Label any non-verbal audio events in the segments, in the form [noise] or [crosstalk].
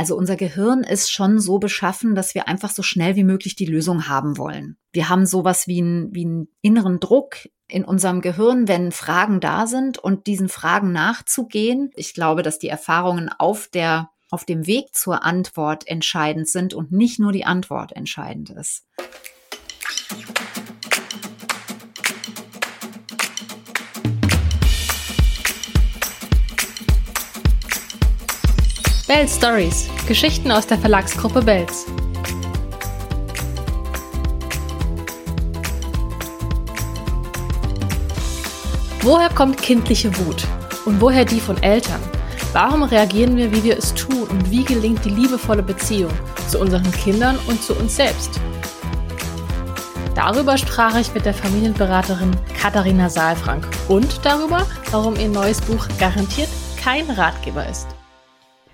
Also unser Gehirn ist schon so beschaffen, dass wir einfach so schnell wie möglich die Lösung haben wollen. Wir haben sowas wie, ein, wie einen inneren Druck in unserem Gehirn, wenn Fragen da sind und diesen Fragen nachzugehen. Ich glaube, dass die Erfahrungen auf der auf dem Weg zur Antwort entscheidend sind und nicht nur die Antwort entscheidend ist. Bells Stories, Geschichten aus der Verlagsgruppe Bells. Woher kommt kindliche Wut? Und woher die von Eltern? Warum reagieren wir, wie wir es tun? Und wie gelingt die liebevolle Beziehung zu unseren Kindern und zu uns selbst? Darüber sprach ich mit der Familienberaterin Katharina Saalfrank und darüber, warum ihr neues Buch garantiert kein Ratgeber ist.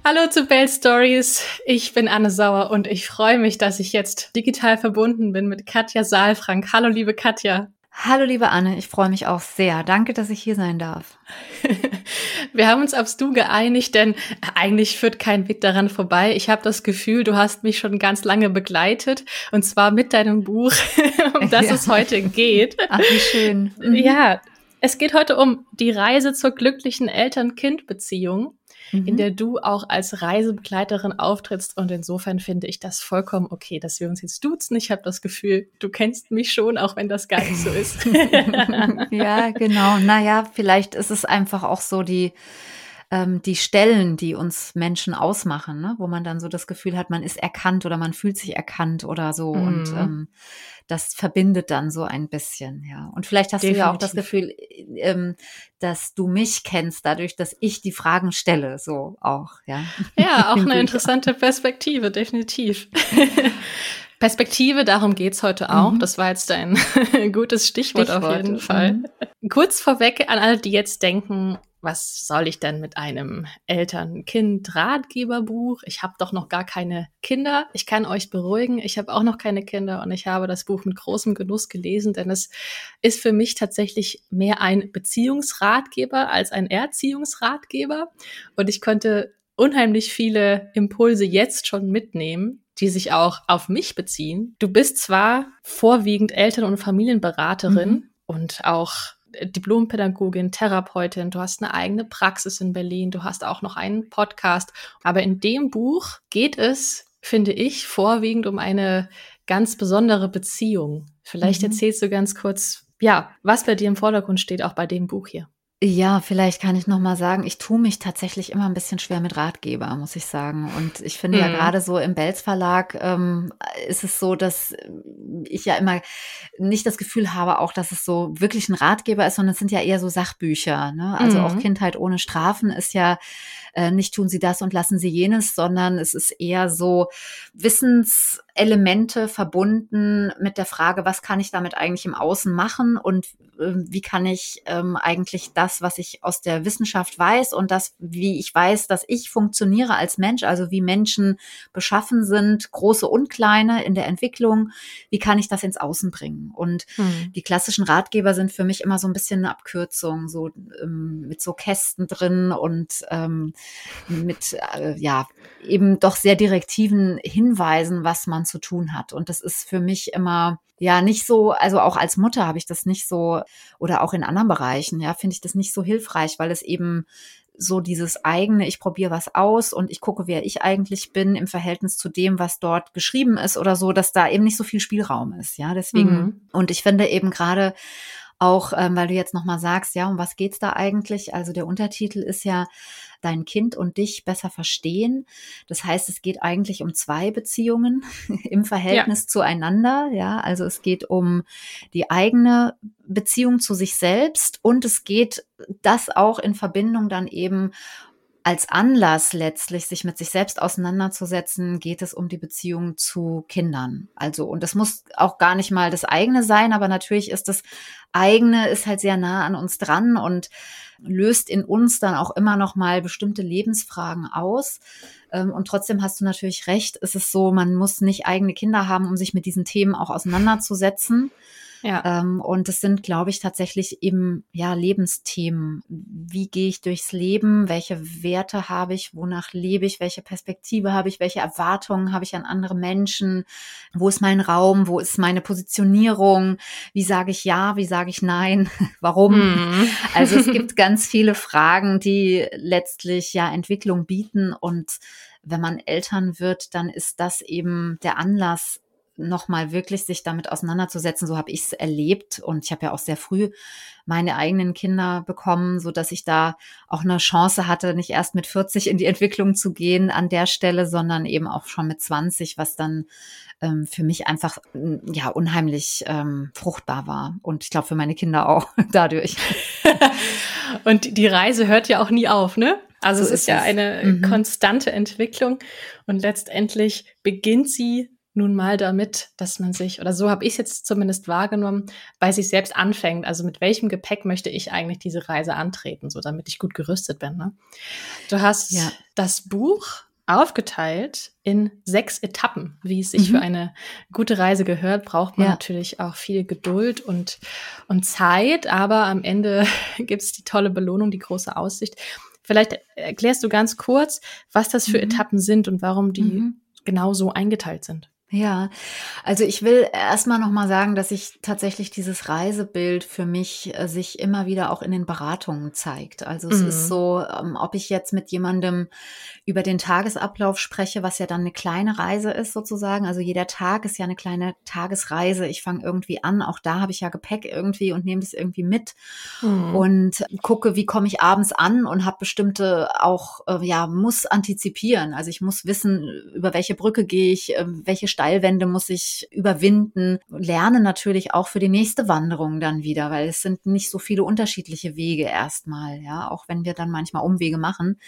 Hallo zu Bell Stories. Ich bin Anne Sauer und ich freue mich, dass ich jetzt digital verbunden bin mit Katja Saalfrank. Hallo, liebe Katja. Hallo, liebe Anne. Ich freue mich auch sehr. Danke, dass ich hier sein darf. [laughs] Wir haben uns aufs Du geeinigt, denn eigentlich führt kein Weg daran vorbei. Ich habe das Gefühl, du hast mich schon ganz lange begleitet und zwar mit deinem Buch, [laughs] um das ja. es heute geht. [laughs] Ach, wie schön. Mhm. Ja, es geht heute um die Reise zur glücklichen Eltern-Kind-Beziehung mhm. in der du auch als Reisebegleiterin auftrittst. Und insofern finde ich das vollkommen okay, dass wir uns jetzt duzen. Ich habe das Gefühl, du kennst mich schon, auch wenn das gar nicht so ist. [laughs] ja, genau. Naja, vielleicht ist es einfach auch so die, ähm, die Stellen, die uns Menschen ausmachen, ne? wo man dann so das Gefühl hat, man ist erkannt oder man fühlt sich erkannt oder so. Mhm. Und ähm, das verbindet dann so ein bisschen, ja. Und vielleicht hast Definitiv. du ja auch das Gefühl, ähm, dass du mich kennst, dadurch, dass ich die Fragen stelle, so auch, ja. Ja, [laughs] auch eine interessante Perspektive, definitiv. [laughs] Perspektive, darum geht's heute auch. Mhm. Das war jetzt ein [laughs] gutes Stichwort, Stichwort, auf jeden Fall. Mhm. Kurz vorweg an alle, die jetzt denken, was soll ich denn mit einem Eltern-Kind-Ratgeberbuch? Ich habe doch noch gar keine Kinder. Ich kann euch beruhigen, ich habe auch noch keine Kinder und ich habe das Buch mit großem Genuss gelesen, denn es ist für mich tatsächlich mehr ein Beziehungsratgeber als ein Erziehungsratgeber. Und ich konnte unheimlich viele Impulse jetzt schon mitnehmen, die sich auch auf mich beziehen. Du bist zwar vorwiegend Eltern- und Familienberaterin mhm. und auch Diplompädagogin, Therapeutin, du hast eine eigene Praxis in Berlin, du hast auch noch einen Podcast. Aber in dem Buch geht es, finde ich, vorwiegend um eine ganz besondere Beziehung. Vielleicht mhm. erzählst du ganz kurz, ja, was bei dir im Vordergrund steht, auch bei dem Buch hier. Ja, vielleicht kann ich noch mal sagen, ich tue mich tatsächlich immer ein bisschen schwer mit Ratgeber, muss ich sagen. Und ich finde mhm. ja gerade so im Belz Verlag ähm, ist es so, dass ich ja immer nicht das Gefühl habe, auch dass es so wirklich ein Ratgeber ist, sondern es sind ja eher so Sachbücher. Ne? Also mhm. auch Kindheit ohne Strafen ist ja äh, nicht tun Sie das und lassen Sie jenes, sondern es ist eher so Wissenselemente verbunden mit der Frage, was kann ich damit eigentlich im Außen machen und äh, wie kann ich ähm, eigentlich das, was ich aus der Wissenschaft weiß und das, wie ich weiß, dass ich funktioniere als Mensch, also wie Menschen beschaffen sind, große und kleine in der Entwicklung, wie kann ich das ins Außen bringen? Und hm. die klassischen Ratgeber sind für mich immer so ein bisschen eine Abkürzung, so ähm, mit so Kästen drin und ähm, mit, äh, ja, eben doch sehr direktiven Hinweisen, was man zu tun hat. Und das ist für mich immer, ja, nicht so, also auch als Mutter habe ich das nicht so, oder auch in anderen Bereichen, ja, finde ich das nicht so hilfreich, weil es eben so dieses eigene, ich probiere was aus und ich gucke, wer ich eigentlich bin im Verhältnis zu dem, was dort geschrieben ist oder so, dass da eben nicht so viel Spielraum ist. Ja, deswegen, mhm. und ich finde eben gerade auch, ähm, weil du jetzt nochmal sagst, ja, um was geht's da eigentlich? Also der Untertitel ist ja dein Kind und dich besser verstehen. Das heißt, es geht eigentlich um zwei Beziehungen [laughs] im Verhältnis ja. zueinander. Ja, also es geht um die eigene Beziehung zu sich selbst und es geht das auch in Verbindung dann eben als Anlass letztlich, sich mit sich selbst auseinanderzusetzen, geht es um die Beziehung zu Kindern. Also, und das muss auch gar nicht mal das eigene sein, aber natürlich ist das eigene, ist halt sehr nah an uns dran und löst in uns dann auch immer noch mal bestimmte Lebensfragen aus. Ähm, und trotzdem hast du natürlich recht, es ist so, man muss nicht eigene Kinder haben, um sich mit diesen Themen auch auseinanderzusetzen. Ja. Ähm, und es sind, glaube ich, tatsächlich eben ja Lebensthemen. Wie gehe ich durchs Leben? Welche Werte habe ich? Wonach lebe ich? Welche Perspektive habe ich? Welche Erwartungen habe ich an andere Menschen? Wo ist mein Raum? Wo ist meine Positionierung? Wie sage ich ja? Wie sage ich nein? [laughs] Warum? Mhm. Also es gibt [laughs] ganz viele Fragen, die letztlich ja Entwicklung bieten und wenn man Eltern wird, dann ist das eben der Anlass, nochmal wirklich sich damit auseinanderzusetzen. So habe ich es erlebt und ich habe ja auch sehr früh meine eigenen Kinder bekommen, so dass ich da auch eine Chance hatte, nicht erst mit 40 in die Entwicklung zu gehen an der Stelle, sondern eben auch schon mit 20, was dann ähm, für mich einfach ja unheimlich ähm, fruchtbar war und ich glaube für meine Kinder auch [laughs] dadurch. [laughs] und die Reise hört ja auch nie auf, ne? Also so es ist, ist ja eine mhm. konstante Entwicklung und letztendlich beginnt sie nun mal damit, dass man sich, oder so habe ich es jetzt zumindest wahrgenommen, bei sich selbst anfängt. Also mit welchem Gepäck möchte ich eigentlich diese Reise antreten, so damit ich gut gerüstet bin. Ne? Du hast ja. das Buch aufgeteilt in sechs Etappen. Wie es sich mhm. für eine gute Reise gehört, braucht man ja. natürlich auch viel Geduld und, und Zeit, aber am Ende [laughs] gibt es die tolle Belohnung, die große Aussicht. Vielleicht erklärst du ganz kurz, was das für mhm. Etappen sind und warum die mhm. genau so eingeteilt sind. Ja, also ich will erstmal nochmal sagen, dass ich tatsächlich dieses Reisebild für mich äh, sich immer wieder auch in den Beratungen zeigt. Also es mhm. ist so, ähm, ob ich jetzt mit jemandem über den Tagesablauf spreche, was ja dann eine kleine Reise ist sozusagen. Also jeder Tag ist ja eine kleine Tagesreise. Ich fange irgendwie an, auch da habe ich ja Gepäck irgendwie und nehme das irgendwie mit mhm. und gucke, wie komme ich abends an und habe bestimmte auch, äh, ja, muss antizipieren. Also ich muss wissen, über welche Brücke gehe ich, äh, welche Steilwände muss ich überwinden. Lerne natürlich auch für die nächste Wanderung dann wieder, weil es sind nicht so viele unterschiedliche Wege erstmal, ja, auch wenn wir dann manchmal Umwege machen.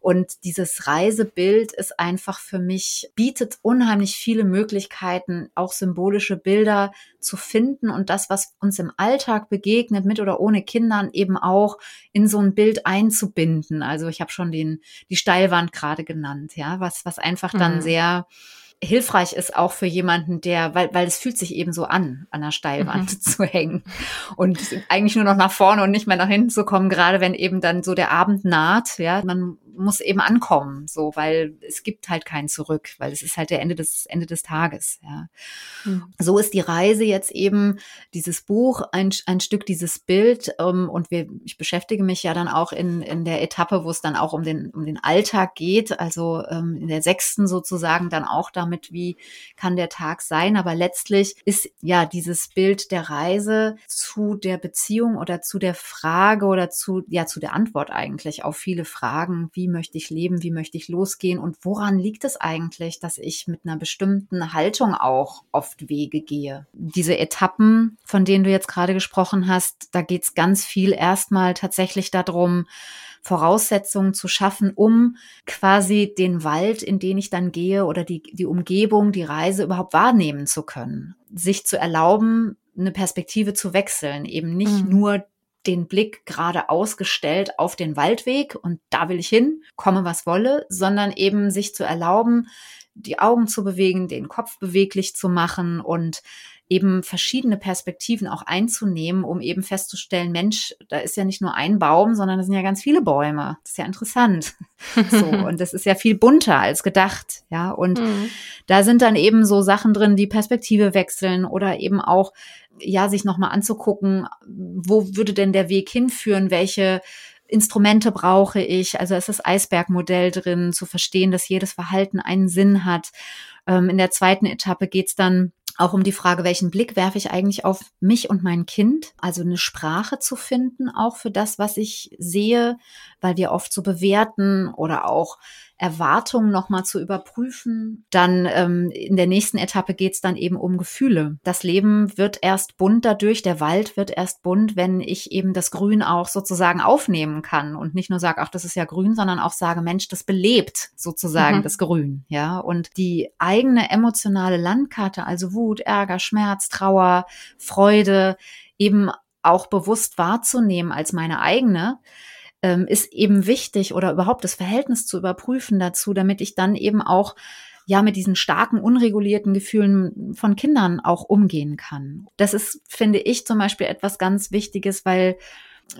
Und dieses Reisebild ist einfach für mich, bietet unheimlich viele Möglichkeiten, auch symbolische Bilder zu finden und das, was uns im Alltag begegnet, mit oder ohne Kindern, eben auch in so ein Bild einzubinden. Also ich habe schon den, die Steilwand gerade genannt, ja, was, was einfach dann mhm. sehr hilfreich ist auch für jemanden, der, weil, weil es fühlt sich eben so an, an der Steilwand mhm. zu hängen und eigentlich nur noch nach vorne und nicht mehr nach hinten zu kommen, gerade wenn eben dann so der Abend naht, ja, man muss eben ankommen, so, weil es gibt halt kein Zurück, weil es ist halt der Ende des, Ende des Tages, ja. Mhm. So ist die Reise jetzt eben, dieses Buch, ein, ein Stück dieses Bild, ähm, und wir, ich beschäftige mich ja dann auch in, in der Etappe, wo es dann auch um den, um den Alltag geht, also ähm, in der sechsten sozusagen dann auch damit, wie kann der Tag sein, aber letztlich ist ja dieses Bild der Reise zu der Beziehung oder zu der Frage oder zu, ja, zu der Antwort eigentlich auf viele Fragen, wie wie möchte ich leben, wie möchte ich losgehen und woran liegt es eigentlich, dass ich mit einer bestimmten Haltung auch oft Wege gehe. Diese Etappen, von denen du jetzt gerade gesprochen hast, da geht es ganz viel erstmal tatsächlich darum, Voraussetzungen zu schaffen, um quasi den Wald, in den ich dann gehe oder die, die Umgebung, die Reise überhaupt wahrnehmen zu können. Sich zu erlauben, eine Perspektive zu wechseln, eben nicht mhm. nur den Blick gerade ausgestellt auf den Waldweg und da will ich hin, komme was wolle, sondern eben sich zu erlauben, die Augen zu bewegen, den Kopf beweglich zu machen und eben verschiedene Perspektiven auch einzunehmen, um eben festzustellen, Mensch, da ist ja nicht nur ein Baum, sondern da sind ja ganz viele Bäume. Das ist ja interessant. [laughs] so, und das ist ja viel bunter als gedacht, ja. Und mhm. da sind dann eben so Sachen drin, die Perspektive wechseln oder eben auch ja, sich nochmal anzugucken, wo würde denn der Weg hinführen, welche Instrumente brauche ich, also ist das Eisbergmodell drin, zu verstehen, dass jedes Verhalten einen Sinn hat. Ähm, in der zweiten Etappe geht's dann auch um die Frage, welchen Blick werfe ich eigentlich auf mich und mein Kind? Also eine Sprache zu finden, auch für das, was ich sehe, weil wir oft so bewerten oder auch Erwartungen nochmal zu überprüfen. Dann ähm, in der nächsten Etappe geht es dann eben um Gefühle. Das Leben wird erst bunt dadurch, der Wald wird erst bunt, wenn ich eben das Grün auch sozusagen aufnehmen kann und nicht nur sage, ach, das ist ja grün, sondern auch sage, Mensch, das belebt sozusagen mhm. das Grün, ja. Und die eigene emotionale Landkarte, also Wut, Ärger, Schmerz, Trauer, Freude, eben auch bewusst wahrzunehmen als meine eigene, ähm, ist eben wichtig oder überhaupt das Verhältnis zu überprüfen dazu, damit ich dann eben auch ja mit diesen starken, unregulierten Gefühlen von Kindern auch umgehen kann. Das ist, finde ich, zum Beispiel etwas ganz Wichtiges, weil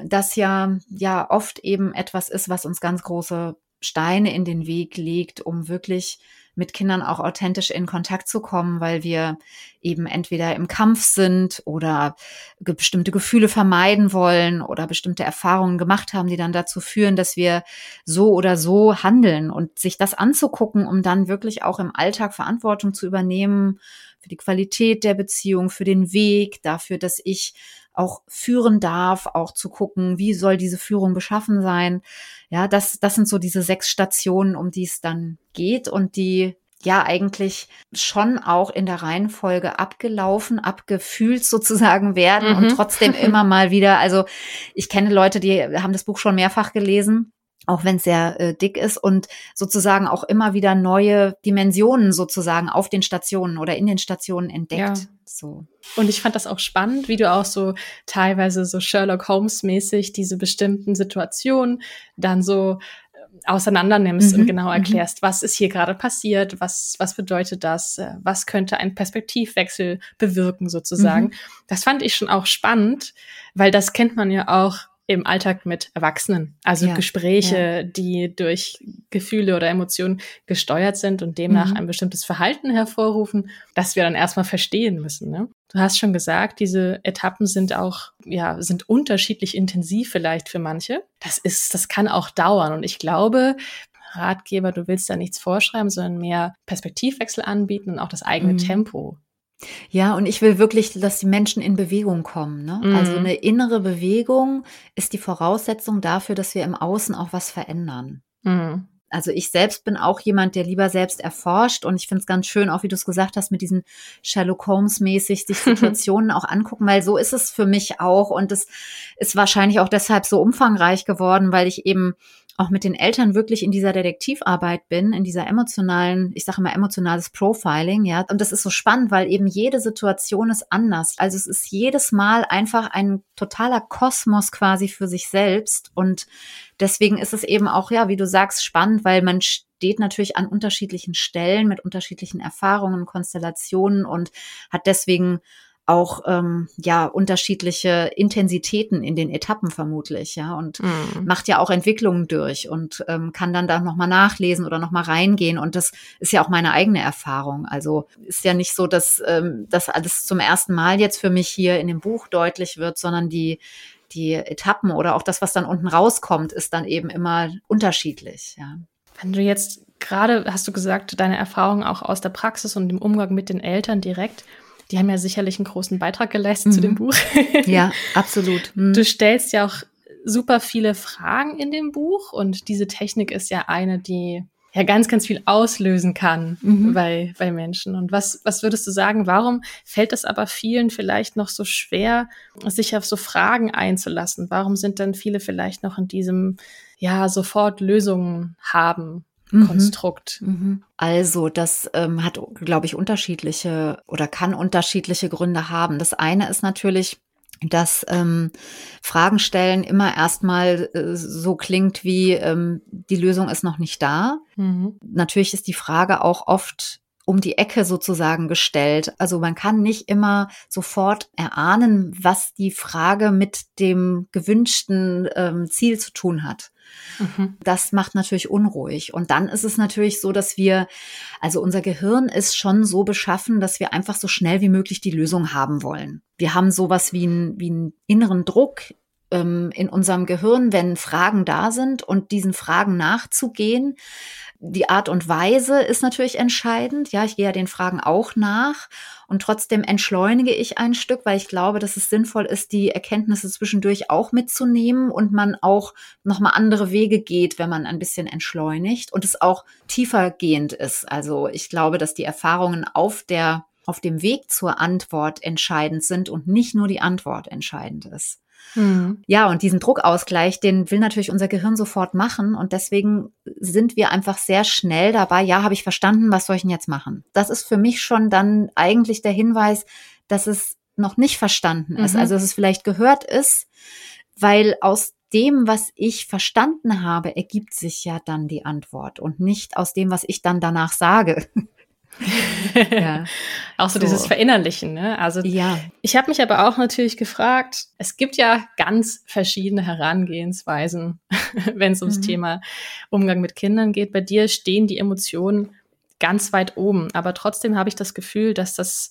das ja, ja oft eben etwas ist, was uns ganz große Steine in den Weg legt, um wirklich mit Kindern auch authentisch in Kontakt zu kommen, weil wir eben entweder im Kampf sind oder bestimmte Gefühle vermeiden wollen oder bestimmte Erfahrungen gemacht haben, die dann dazu führen, dass wir so oder so handeln. Und sich das anzugucken, um dann wirklich auch im Alltag Verantwortung zu übernehmen für die Qualität der Beziehung, für den Weg, dafür, dass ich auch führen darf, auch zu gucken, wie soll diese Führung beschaffen sein. Ja, das, das sind so diese sechs Stationen, um die es dann geht und die ja eigentlich schon auch in der Reihenfolge abgelaufen, abgefühlt sozusagen werden mhm. und trotzdem immer [laughs] mal wieder. Also ich kenne Leute, die haben das Buch schon mehrfach gelesen auch wenn es sehr äh, dick ist und sozusagen auch immer wieder neue Dimensionen sozusagen auf den Stationen oder in den Stationen entdeckt. Ja. So. Und ich fand das auch spannend, wie du auch so teilweise so Sherlock Holmes mäßig diese bestimmten Situationen dann so äh, auseinander nimmst mhm. und genau mhm. erklärst, was ist hier gerade passiert, was, was bedeutet das, äh, was könnte ein Perspektivwechsel bewirken sozusagen. Mhm. Das fand ich schon auch spannend, weil das kennt man ja auch im Alltag mit Erwachsenen. Also ja, Gespräche, ja. die durch Gefühle oder Emotionen gesteuert sind und demnach mhm. ein bestimmtes Verhalten hervorrufen, das wir dann erstmal verstehen müssen. Ne? Du hast schon gesagt, diese Etappen sind auch, ja, sind unterschiedlich intensiv vielleicht für manche. Das ist, das kann auch dauern. Und ich glaube, Ratgeber, du willst da nichts vorschreiben, sondern mehr Perspektivwechsel anbieten und auch das eigene mhm. Tempo ja, und ich will wirklich, dass die Menschen in Bewegung kommen. Ne? Mhm. Also eine innere Bewegung ist die Voraussetzung dafür, dass wir im Außen auch was verändern. Mhm. Also ich selbst bin auch jemand, der lieber selbst erforscht und ich finde es ganz schön, auch wie du es gesagt hast, mit diesen Sherlock Holmes mäßig sich [laughs] Situationen auch angucken, weil so ist es für mich auch und es ist wahrscheinlich auch deshalb so umfangreich geworden, weil ich eben auch mit den Eltern wirklich in dieser Detektivarbeit bin, in dieser emotionalen, ich sage mal emotionales Profiling, ja. Und das ist so spannend, weil eben jede Situation ist anders. Also es ist jedes Mal einfach ein totaler Kosmos quasi für sich selbst. Und deswegen ist es eben auch, ja, wie du sagst, spannend, weil man steht natürlich an unterschiedlichen Stellen mit unterschiedlichen Erfahrungen, Konstellationen und hat deswegen auch ähm, ja unterschiedliche Intensitäten in den Etappen vermutlich, ja, und mhm. macht ja auch Entwicklungen durch und ähm, kann dann da nochmal nachlesen oder nochmal reingehen. Und das ist ja auch meine eigene Erfahrung. Also ist ja nicht so, dass ähm, das alles zum ersten Mal jetzt für mich hier in dem Buch deutlich wird, sondern die die Etappen oder auch das, was dann unten rauskommt, ist dann eben immer unterschiedlich, ja. Wenn du jetzt gerade, hast du gesagt, deine Erfahrungen auch aus der Praxis und dem Umgang mit den Eltern direkt, die haben ja sicherlich einen großen Beitrag geleistet mhm. zu dem mhm. Buch. [laughs] ja, absolut. Mhm. Du stellst ja auch super viele Fragen in dem Buch und diese Technik ist ja eine, die ja ganz, ganz viel auslösen kann mhm. bei, bei Menschen. Und was, was würdest du sagen, warum fällt es aber vielen vielleicht noch so schwer, sich auf so Fragen einzulassen? Warum sind dann viele vielleicht noch in diesem, ja, sofort Lösungen haben. Konstrukt. Mhm. Also, das ähm, hat, glaube ich, unterschiedliche oder kann unterschiedliche Gründe haben. Das eine ist natürlich, dass ähm, Fragen stellen immer erstmal äh, so klingt wie ähm, die Lösung ist noch nicht da. Mhm. Natürlich ist die Frage auch oft um die Ecke sozusagen gestellt. Also man kann nicht immer sofort erahnen, was die Frage mit dem gewünschten ähm, Ziel zu tun hat. Mhm. Das macht natürlich unruhig. Und dann ist es natürlich so, dass wir, also unser Gehirn ist schon so beschaffen, dass wir einfach so schnell wie möglich die Lösung haben wollen. Wir haben sowas wie, ein, wie einen inneren Druck ähm, in unserem Gehirn, wenn Fragen da sind und diesen Fragen nachzugehen. Die Art und Weise ist natürlich entscheidend. Ja, ich gehe ja den Fragen auch nach. Und trotzdem entschleunige ich ein Stück, weil ich glaube, dass es sinnvoll ist, die Erkenntnisse zwischendurch auch mitzunehmen und man auch nochmal andere Wege geht, wenn man ein bisschen entschleunigt und es auch tiefergehend ist. Also ich glaube, dass die Erfahrungen auf der auf dem Weg zur Antwort entscheidend sind und nicht nur die Antwort entscheidend ist. Mhm. Ja, und diesen Druckausgleich, den will natürlich unser Gehirn sofort machen. Und deswegen sind wir einfach sehr schnell dabei, ja, habe ich verstanden, was soll ich denn jetzt machen? Das ist für mich schon dann eigentlich der Hinweis, dass es noch nicht verstanden ist. Mhm. Also, dass es vielleicht gehört ist, weil aus dem, was ich verstanden habe, ergibt sich ja dann die Antwort und nicht aus dem, was ich dann danach sage. [laughs] [laughs] ja. auch so, so, dieses Verinnerlichen. Ne? Also ja. ich habe mich aber auch natürlich gefragt, es gibt ja ganz verschiedene Herangehensweisen, [laughs] wenn es ums mhm. Thema Umgang mit Kindern geht. Bei dir stehen die Emotionen ganz weit oben, aber trotzdem habe ich das Gefühl, dass das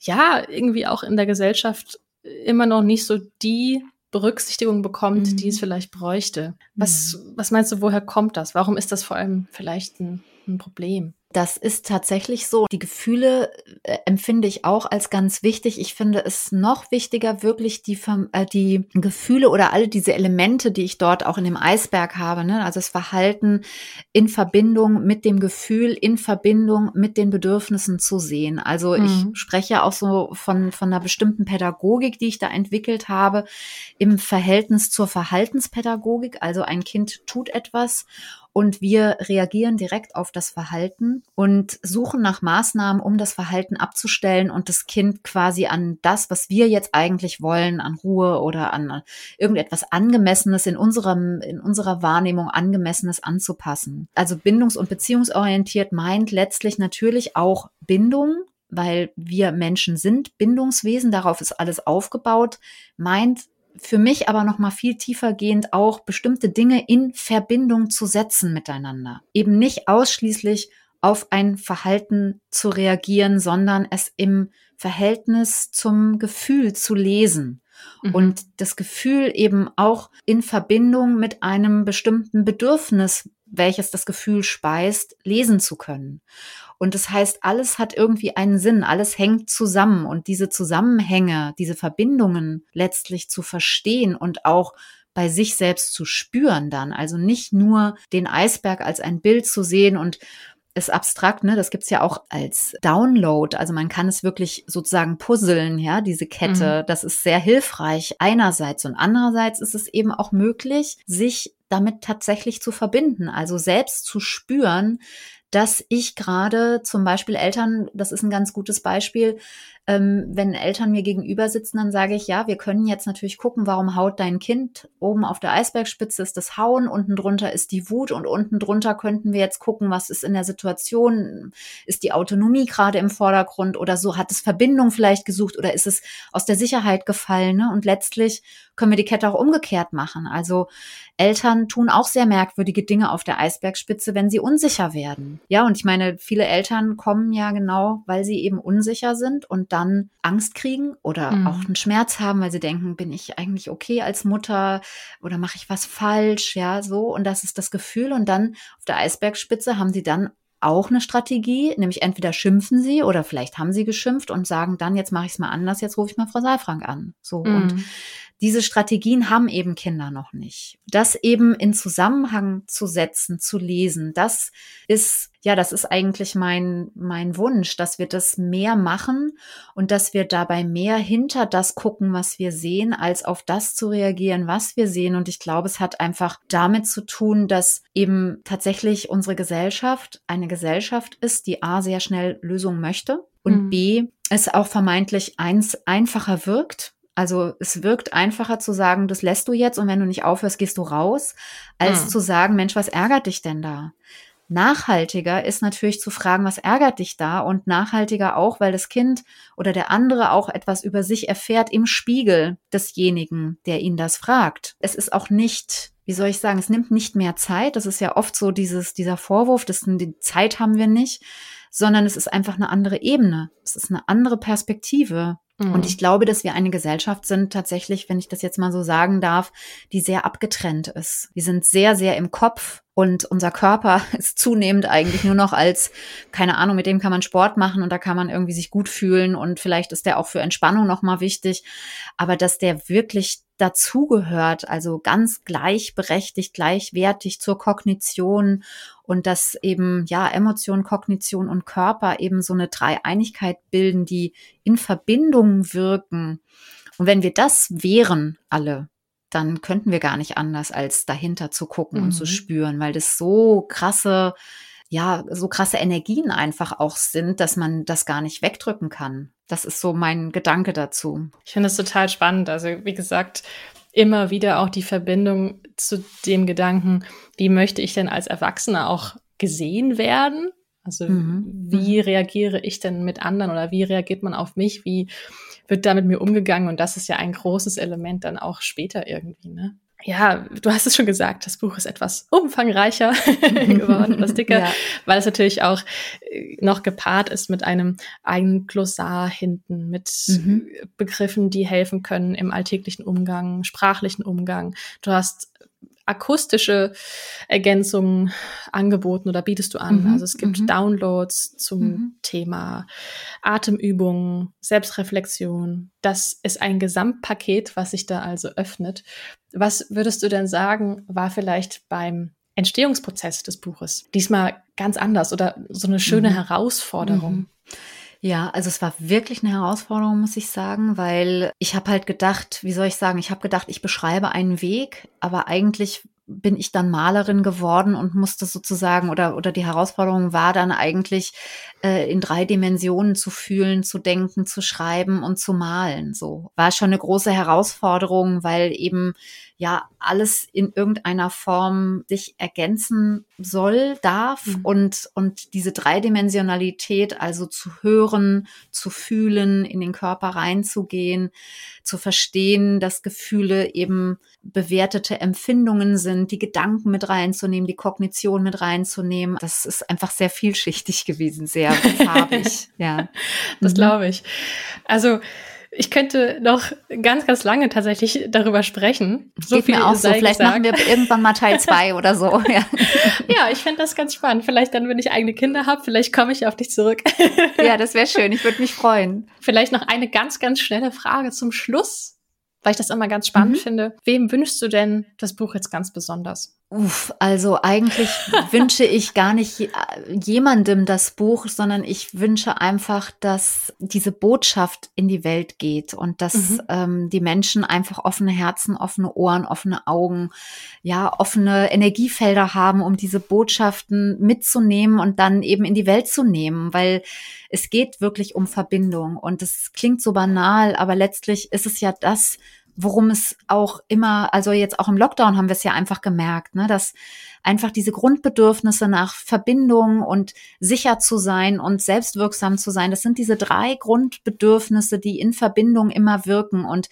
ja irgendwie auch in der Gesellschaft immer noch nicht so die Berücksichtigung bekommt, mhm. die es vielleicht bräuchte. Was, mhm. was meinst du, woher kommt das? Warum ist das vor allem vielleicht ein, ein Problem? Das ist tatsächlich so. Die Gefühle äh, empfinde ich auch als ganz wichtig. Ich finde es noch wichtiger, wirklich die, äh, die Gefühle oder alle diese Elemente, die ich dort auch in dem Eisberg habe, ne? also das Verhalten in Verbindung mit dem Gefühl, in Verbindung mit den Bedürfnissen zu sehen. Also mhm. ich spreche auch so von, von einer bestimmten Pädagogik, die ich da entwickelt habe, im Verhältnis zur Verhaltenspädagogik. Also ein Kind tut etwas und wir reagieren direkt auf das Verhalten und suchen nach Maßnahmen, um das Verhalten abzustellen und das Kind quasi an das, was wir jetzt eigentlich wollen, an Ruhe oder an irgendetwas Angemessenes in unserem, in unserer Wahrnehmung Angemessenes anzupassen. Also bindungs- und beziehungsorientiert meint letztlich natürlich auch Bindung, weil wir Menschen sind Bindungswesen, darauf ist alles aufgebaut, meint für mich aber noch mal viel tiefer gehend auch bestimmte Dinge in Verbindung zu setzen miteinander. Eben nicht ausschließlich auf ein Verhalten zu reagieren, sondern es im Verhältnis zum Gefühl zu lesen. Mhm. Und das Gefühl eben auch in Verbindung mit einem bestimmten Bedürfnis, welches das Gefühl speist, lesen zu können. Und das heißt, alles hat irgendwie einen Sinn, alles hängt zusammen und diese Zusammenhänge, diese Verbindungen letztlich zu verstehen und auch bei sich selbst zu spüren dann. Also nicht nur den Eisberg als ein Bild zu sehen und ist abstrakt, ne? Das gibt's ja auch als Download. Also man kann es wirklich sozusagen puzzeln, ja, diese Kette. Mhm. Das ist sehr hilfreich einerseits und andererseits ist es eben auch möglich, sich damit tatsächlich zu verbinden, also selbst zu spüren, dass ich gerade zum Beispiel Eltern, das ist ein ganz gutes Beispiel, ähm, wenn Eltern mir gegenüber sitzen, dann sage ich, ja, wir können jetzt natürlich gucken, warum haut dein Kind oben auf der Eisbergspitze ist das Hauen, unten drunter ist die Wut und unten drunter könnten wir jetzt gucken, was ist in der Situation, ist die Autonomie gerade im Vordergrund oder so, hat es Verbindung vielleicht gesucht oder ist es aus der Sicherheit gefallen ne? und letztlich können wir die Kette auch umgekehrt machen. Also Eltern tun auch sehr merkwürdige Dinge auf der Eisbergspitze, wenn sie unsicher werden. Ja, und ich meine, viele Eltern kommen ja genau, weil sie eben unsicher sind und dann Angst kriegen oder mhm. auch einen Schmerz haben, weil sie denken, bin ich eigentlich okay als Mutter oder mache ich was falsch, ja, so. Und das ist das Gefühl. Und dann auf der Eisbergspitze haben sie dann auch eine Strategie, nämlich entweder schimpfen sie oder vielleicht haben sie geschimpft und sagen dann, jetzt mache ich es mal anders, jetzt rufe ich mal Frau Saalfrank an. So mhm. und diese Strategien haben eben Kinder noch nicht. Das eben in Zusammenhang zu setzen, zu lesen, das ist, ja, das ist eigentlich mein, mein Wunsch, dass wir das mehr machen und dass wir dabei mehr hinter das gucken, was wir sehen, als auf das zu reagieren, was wir sehen. Und ich glaube, es hat einfach damit zu tun, dass eben tatsächlich unsere Gesellschaft eine Gesellschaft ist, die A sehr schnell Lösungen möchte und mhm. B es auch vermeintlich eins einfacher wirkt, also es wirkt einfacher zu sagen, das lässt du jetzt und wenn du nicht aufhörst, gehst du raus, als hm. zu sagen, Mensch, was ärgert dich denn da? Nachhaltiger ist natürlich zu fragen, was ärgert dich da? Und nachhaltiger auch, weil das Kind oder der andere auch etwas über sich erfährt im Spiegel desjenigen, der ihn das fragt. Es ist auch nicht, wie soll ich sagen, es nimmt nicht mehr Zeit. Das ist ja oft so dieses, dieser Vorwurf, dass die Zeit haben wir nicht, sondern es ist einfach eine andere Ebene. Es ist eine andere Perspektive. Mhm. Und ich glaube, dass wir eine Gesellschaft sind, tatsächlich, wenn ich das jetzt mal so sagen darf, die sehr abgetrennt ist. Wir sind sehr, sehr im Kopf und unser Körper [laughs] ist zunehmend eigentlich nur noch als, keine Ahnung, mit dem kann man Sport machen und da kann man irgendwie sich gut fühlen und vielleicht ist der auch für Entspannung nochmal wichtig. Aber dass der wirklich dazugehört, also ganz gleichberechtigt, gleichwertig zur Kognition und dass eben, ja, Emotion, Kognition und Körper eben so eine Dreieinigkeit bilden, die in Verbindung wirken. Und wenn wir das wären, alle, dann könnten wir gar nicht anders, als dahinter zu gucken mhm. und zu mhm. spüren, weil das so krasse, ja, so krasse Energien einfach auch sind, dass man das gar nicht wegdrücken kann. Das ist so mein Gedanke dazu. Ich finde es total spannend. Also, wie gesagt, immer wieder auch die Verbindung zu dem Gedanken, wie möchte ich denn als Erwachsener auch gesehen werden? Also mhm. wie mhm. reagiere ich denn mit anderen oder wie reagiert man auf mich? Wie wird da mit mir umgegangen? Und das ist ja ein großes Element dann auch später irgendwie, ne? Ja, du hast es schon gesagt, das Buch ist etwas umfangreicher [laughs] geworden, etwas [laughs] dicker, ja. weil es natürlich auch äh, noch gepaart ist mit einem eigenen Glossar hinten, mit mhm. Begriffen, die helfen können im alltäglichen Umgang, sprachlichen Umgang. Du hast akustische Ergänzungen angeboten oder bietest du an? Mhm, also es gibt mhm. Downloads zum mhm. Thema Atemübungen, Selbstreflexion. Das ist ein Gesamtpaket, was sich da also öffnet. Was würdest du denn sagen, war vielleicht beim Entstehungsprozess des Buches diesmal ganz anders oder so eine schöne mhm. Herausforderung? Ja, also es war wirklich eine Herausforderung, muss ich sagen, weil ich habe halt gedacht, wie soll ich sagen, ich habe gedacht, ich beschreibe einen Weg, aber eigentlich bin ich dann Malerin geworden und musste sozusagen oder oder die Herausforderung war dann eigentlich äh, in drei Dimensionen zu fühlen, zu denken, zu schreiben und zu malen. So war schon eine große Herausforderung, weil eben ja alles in irgendeiner Form sich ergänzen soll, darf mhm. und, und diese Dreidimensionalität, also zu hören, zu fühlen, in den Körper reinzugehen, zu verstehen, dass Gefühle eben bewertete Empfindungen sind, die Gedanken mit reinzunehmen, die Kognition mit reinzunehmen. Das ist einfach sehr vielschichtig gewesen, sehr [laughs] farbig. ja. Das mhm. glaube ich. Also, ich könnte noch ganz, ganz lange tatsächlich darüber sprechen. So Geht viel mir auch so. Vielleicht gesagt. machen wir irgendwann mal Teil zwei [laughs] oder so. Ja, ja ich fände das ganz spannend. Vielleicht dann, wenn ich eigene Kinder habe, vielleicht komme ich auf dich zurück. ja, [laughs] das wäre schön. Ich würde mich freuen. Vielleicht noch eine ganz, ganz schnelle Frage zum Schluss weil ich das immer ganz spannend mhm. finde. Wem wünschst du denn das Buch jetzt ganz besonders? Uff, also eigentlich wünsche ich gar nicht jemandem das Buch, sondern ich wünsche einfach, dass diese Botschaft in die Welt geht und dass mhm. ähm, die Menschen einfach offene Herzen, offene Ohren, offene Augen, ja, offene Energiefelder haben, um diese Botschaften mitzunehmen und dann eben in die Welt zu nehmen, weil es geht wirklich um Verbindung und es klingt so banal, aber letztlich ist es ja das, worum es auch immer, also jetzt auch im Lockdown haben wir es ja einfach gemerkt, ne, dass einfach diese Grundbedürfnisse nach Verbindung und sicher zu sein und selbstwirksam zu sein, das sind diese drei Grundbedürfnisse, die in Verbindung immer wirken. Und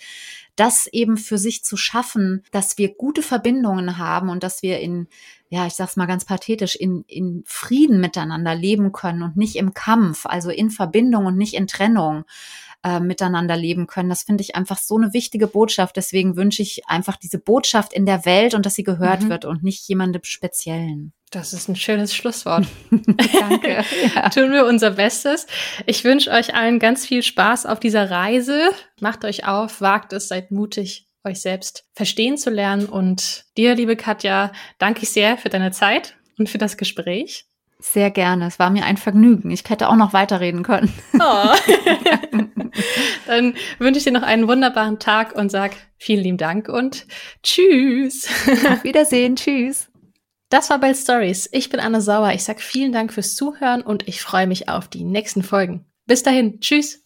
das eben für sich zu schaffen, dass wir gute Verbindungen haben und dass wir in, ja, ich sag's mal ganz pathetisch, in, in Frieden miteinander leben können und nicht im Kampf, also in Verbindung und nicht in Trennung äh, miteinander leben können. Das finde ich einfach so eine wichtige Botschaft. Deswegen wünsche ich einfach diese Botschaft in der Welt und dass sie gehört mhm. wird und nicht jemandem Speziellen. Das ist ein schönes Schlusswort. [laughs] Danke. Ja. Tun wir unser Bestes. Ich wünsche euch allen ganz viel Spaß auf dieser Reise. Macht euch auf, wagt es, seid mutig, euch selbst verstehen zu lernen. Und dir, liebe Katja, danke ich sehr für deine Zeit und für das Gespräch. Sehr gerne. Es war mir ein Vergnügen. Ich hätte auch noch weiterreden können. Oh. [laughs] [laughs] Dann wünsche ich dir noch einen wunderbaren Tag und sag vielen lieben Dank und tschüss. Auf Wiedersehen. Tschüss. Das war Bell Stories. Ich bin Anne Sauer. Ich sag vielen Dank fürs Zuhören und ich freue mich auf die nächsten Folgen. Bis dahin. Tschüss.